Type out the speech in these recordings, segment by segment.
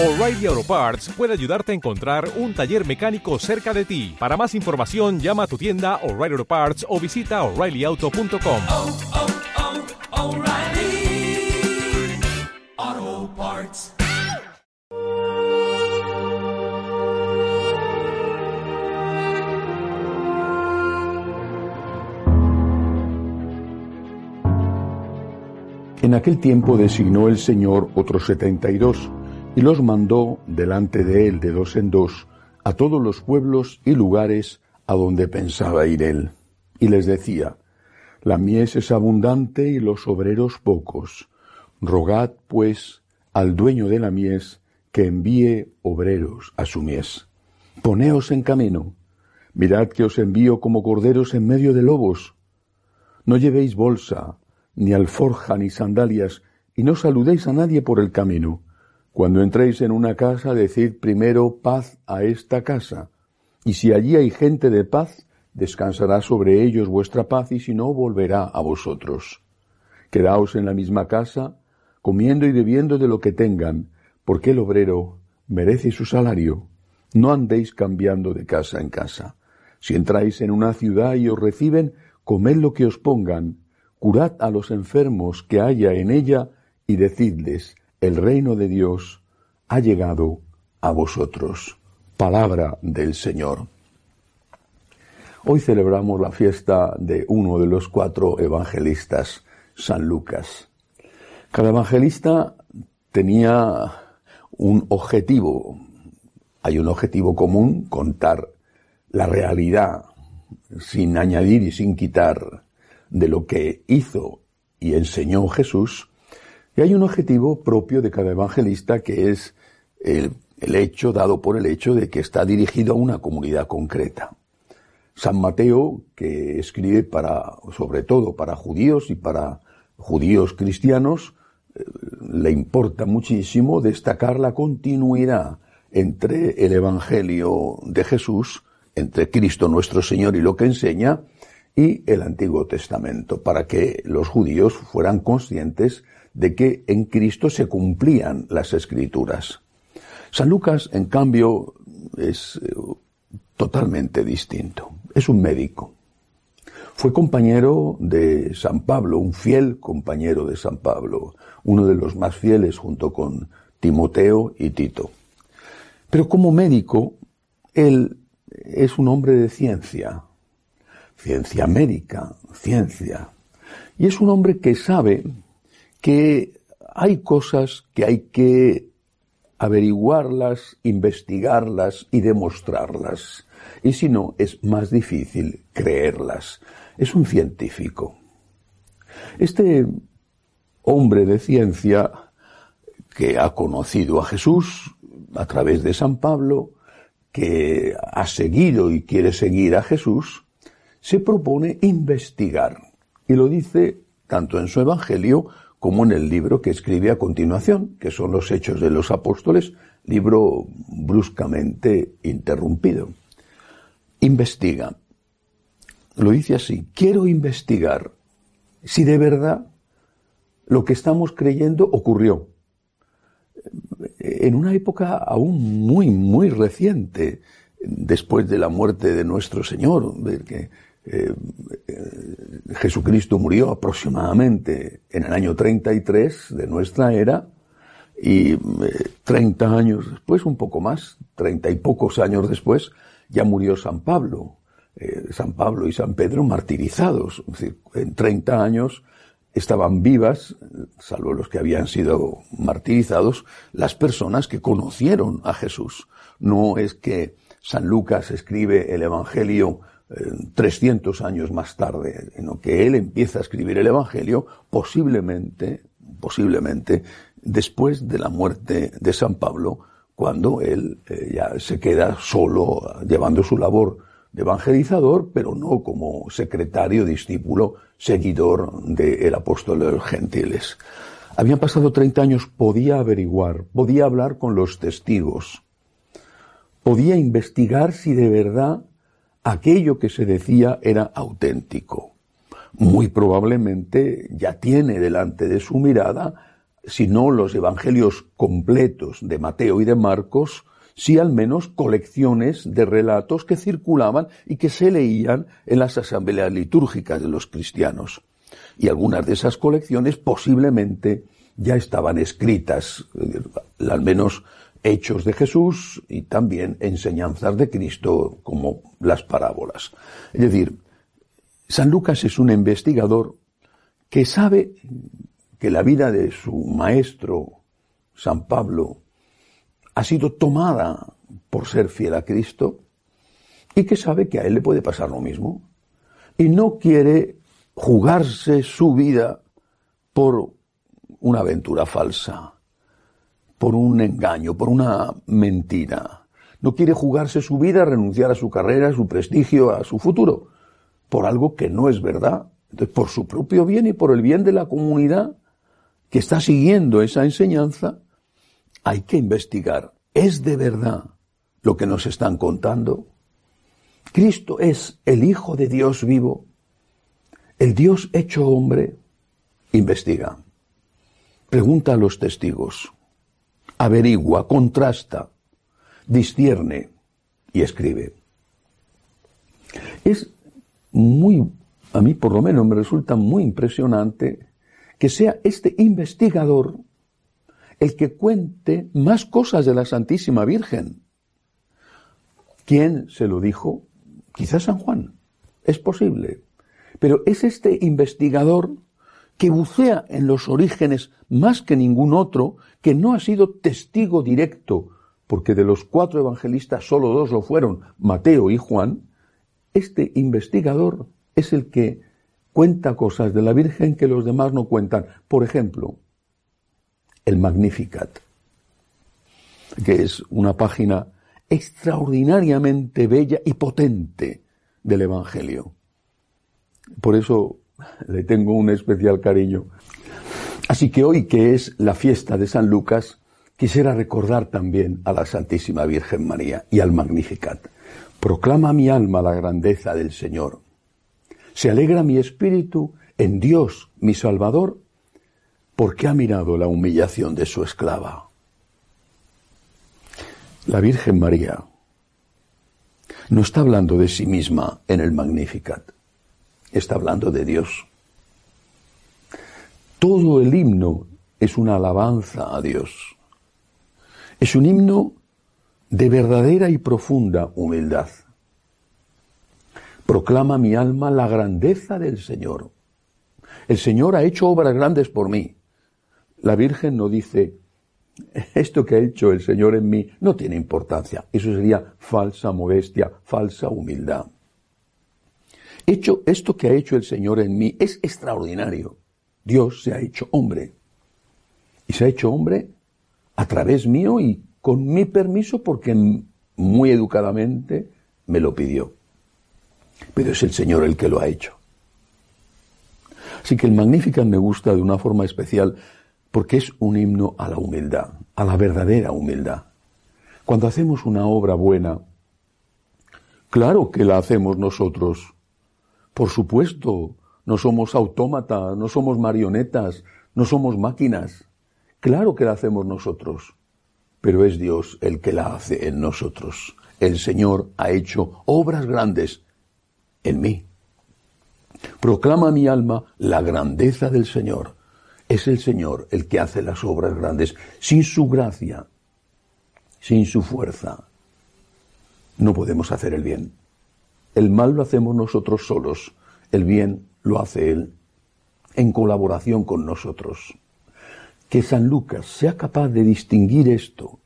O'Reilly Auto Parts puede ayudarte a encontrar un taller mecánico cerca de ti. Para más información, llama a tu tienda O'Reilly Auto Parts o visita oreillyauto.com. oh, oh, Parts. En aquel tiempo designó el Señor otros setenta y dos, y los mandó delante de él de dos en dos a todos los pueblos y lugares a donde pensaba ir él. Y les decía, La mies es abundante y los obreros pocos. Rogad, pues, al dueño de la mies que envíe obreros a su mies. Poneos en camino. Mirad que os envío como corderos en medio de lobos. No llevéis bolsa, ni alforja, ni sandalias, y no saludéis a nadie por el camino. Cuando entréis en una casa, decid primero paz a esta casa. Y si allí hay gente de paz, descansará sobre ellos vuestra paz, y si no, volverá a vosotros. Quedaos en la misma casa, comiendo y bebiendo de lo que tengan, porque el obrero merece su salario. No andéis cambiando de casa en casa. Si entráis en una ciudad y os reciben, comed lo que os pongan, curad a los enfermos que haya en ella, y decidles, el reino de Dios ha llegado a vosotros. Palabra del Señor. Hoy celebramos la fiesta de uno de los cuatro evangelistas, San Lucas. Cada evangelista tenía un objetivo. Hay un objetivo común, contar la realidad sin añadir y sin quitar de lo que hizo y enseñó Jesús. Y hay un objetivo propio de cada evangelista que es el, hecho dado por el hecho de que está dirigido a una comunidad concreta. San Mateo, que escribe para, sobre todo para judíos y para judíos cristianos, eh, le importa muchísimo destacar la continuidad entre el Evangelio de Jesús, entre Cristo nuestro Señor y lo que enseña, y el Antiguo Testamento, para que los judíos fueran conscientes de que en Cristo se cumplían las escrituras. San Lucas, en cambio, es eh, totalmente distinto. Es un médico. Fue compañero de San Pablo, un fiel compañero de San Pablo, uno de los más fieles junto con Timoteo y Tito. Pero como médico, él es un hombre de ciencia, ciencia médica, ciencia. Y es un hombre que sabe que hay cosas que hay que averiguarlas, investigarlas y demostrarlas. Y si no, es más difícil creerlas. Es un científico. Este hombre de ciencia que ha conocido a Jesús a través de San Pablo, que ha seguido y quiere seguir a Jesús, se propone investigar. Y lo dice tanto en su Evangelio como en el libro que escribe a continuación, que son los Hechos de los Apóstoles, libro bruscamente interrumpido. Investiga. Lo dice así, quiero investigar si de verdad lo que estamos creyendo ocurrió. En una época aún muy, muy reciente, después de la muerte de nuestro Señor, que eh, Jesucristo murió aproximadamente en el año 33 de nuestra era y eh, 30 años después, un poco más, 30 y pocos años después, ya murió San Pablo. Eh, San Pablo y San Pedro martirizados. Es decir, en 30 años estaban vivas, salvo los que habían sido martirizados, las personas que conocieron a Jesús. No es que San Lucas escribe el Evangelio 300 años más tarde, en lo que él empieza a escribir el Evangelio, posiblemente, posiblemente, después de la muerte de San Pablo, cuando él eh, ya se queda solo llevando su labor de evangelizador, pero no como secretario, discípulo, seguidor del apóstol de los gentiles. Habían pasado 30 años, podía averiguar, podía hablar con los testigos, podía investigar si de verdad aquello que se decía era auténtico. Muy probablemente ya tiene delante de su mirada si no los evangelios completos de Mateo y de Marcos, sí al menos colecciones de relatos que circulaban y que se leían en las asambleas litúrgicas de los cristianos. Y algunas de esas colecciones posiblemente ya estaban escritas, eh, al menos hechos de Jesús y también enseñanzas de Cristo como las parábolas. Es decir, San Lucas es un investigador que sabe que la vida de su maestro, San Pablo, ha sido tomada por ser fiel a Cristo y que sabe que a él le puede pasar lo mismo. Y no quiere jugarse su vida por una aventura falsa, por un engaño, por una mentira. No quiere jugarse su vida, renunciar a su carrera, a su prestigio, a su futuro, por algo que no es verdad. Entonces, por su propio bien y por el bien de la comunidad que está siguiendo esa enseñanza, hay que investigar. ¿Es de verdad lo que nos están contando? Cristo es el Hijo de Dios vivo, el Dios hecho hombre. Investiga. Pregunta a los testigos. Averigua, contrasta, discierne y escribe. Es muy, a mí por lo menos me resulta muy impresionante que sea este investigador el que cuente más cosas de la Santísima Virgen. ¿Quién se lo dijo? Quizás San Juan. Es posible. Pero es este investigador que bucea en los orígenes más que ningún otro, que no ha sido testigo directo, porque de los cuatro evangelistas solo dos lo fueron, Mateo y Juan, este investigador es el que cuenta cosas de la Virgen que los demás no cuentan. Por ejemplo, el Magnificat, que es una página extraordinariamente bella y potente del Evangelio. Por eso le tengo un especial cariño. Así que hoy que es la fiesta de San Lucas, quisiera recordar también a la Santísima Virgen María y al Magnificat. Proclama mi alma la grandeza del Señor. Se alegra mi espíritu en Dios, mi Salvador, porque ha mirado la humillación de su esclava. La Virgen María no está hablando de sí misma en el Magnificat está hablando de Dios. Todo el himno es una alabanza a Dios. Es un himno de verdadera y profunda humildad. Proclama mi alma la grandeza del Señor. El Señor ha hecho obras grandes por mí. La Virgen no dice, esto que ha hecho el Señor en mí no tiene importancia. Eso sería falsa modestia, falsa humildad hecho esto que ha hecho el Señor en mí es extraordinario. Dios se ha hecho hombre. Y se ha hecho hombre a través mío y con mi permiso porque muy educadamente me lo pidió. Pero es el Señor el que lo ha hecho. Así que el Magnificat me gusta de una forma especial porque es un himno a la humildad, a la verdadera humildad. Cuando hacemos una obra buena, claro que la hacemos nosotros por supuesto, no somos autómatas, no somos marionetas, no somos máquinas. Claro que la hacemos nosotros, pero es Dios el que la hace en nosotros. El Señor ha hecho obras grandes en mí. Proclama mi alma la grandeza del Señor. Es el Señor el que hace las obras grandes. Sin su gracia, sin su fuerza, no podemos hacer el bien. El mal lo hacemos nosotros solos, el bien lo hace Él en colaboración con nosotros. Que San Lucas sea capaz de distinguir esto,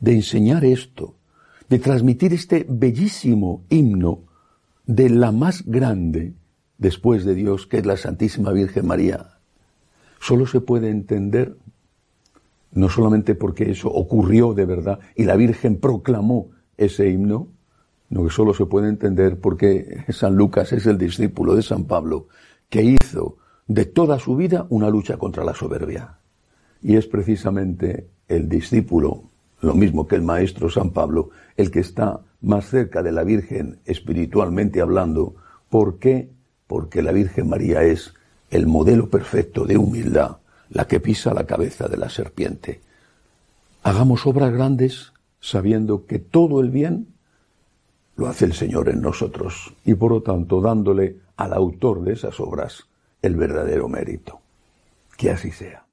de enseñar esto, de transmitir este bellísimo himno de la más grande después de Dios, que es la Santísima Virgen María, solo se puede entender no solamente porque eso ocurrió de verdad y la Virgen proclamó ese himno, no que solo se puede entender porque San Lucas es el discípulo de San Pablo que hizo de toda su vida una lucha contra la soberbia. Y es precisamente el discípulo, lo mismo que el maestro San Pablo, el que está más cerca de la Virgen espiritualmente hablando. ¿Por qué? Porque la Virgen María es el modelo perfecto de humildad, la que pisa la cabeza de la serpiente. Hagamos obras grandes sabiendo que todo el bien lo hace el Señor en nosotros y por lo tanto dándole al autor de esas obras el verdadero mérito. Que así sea.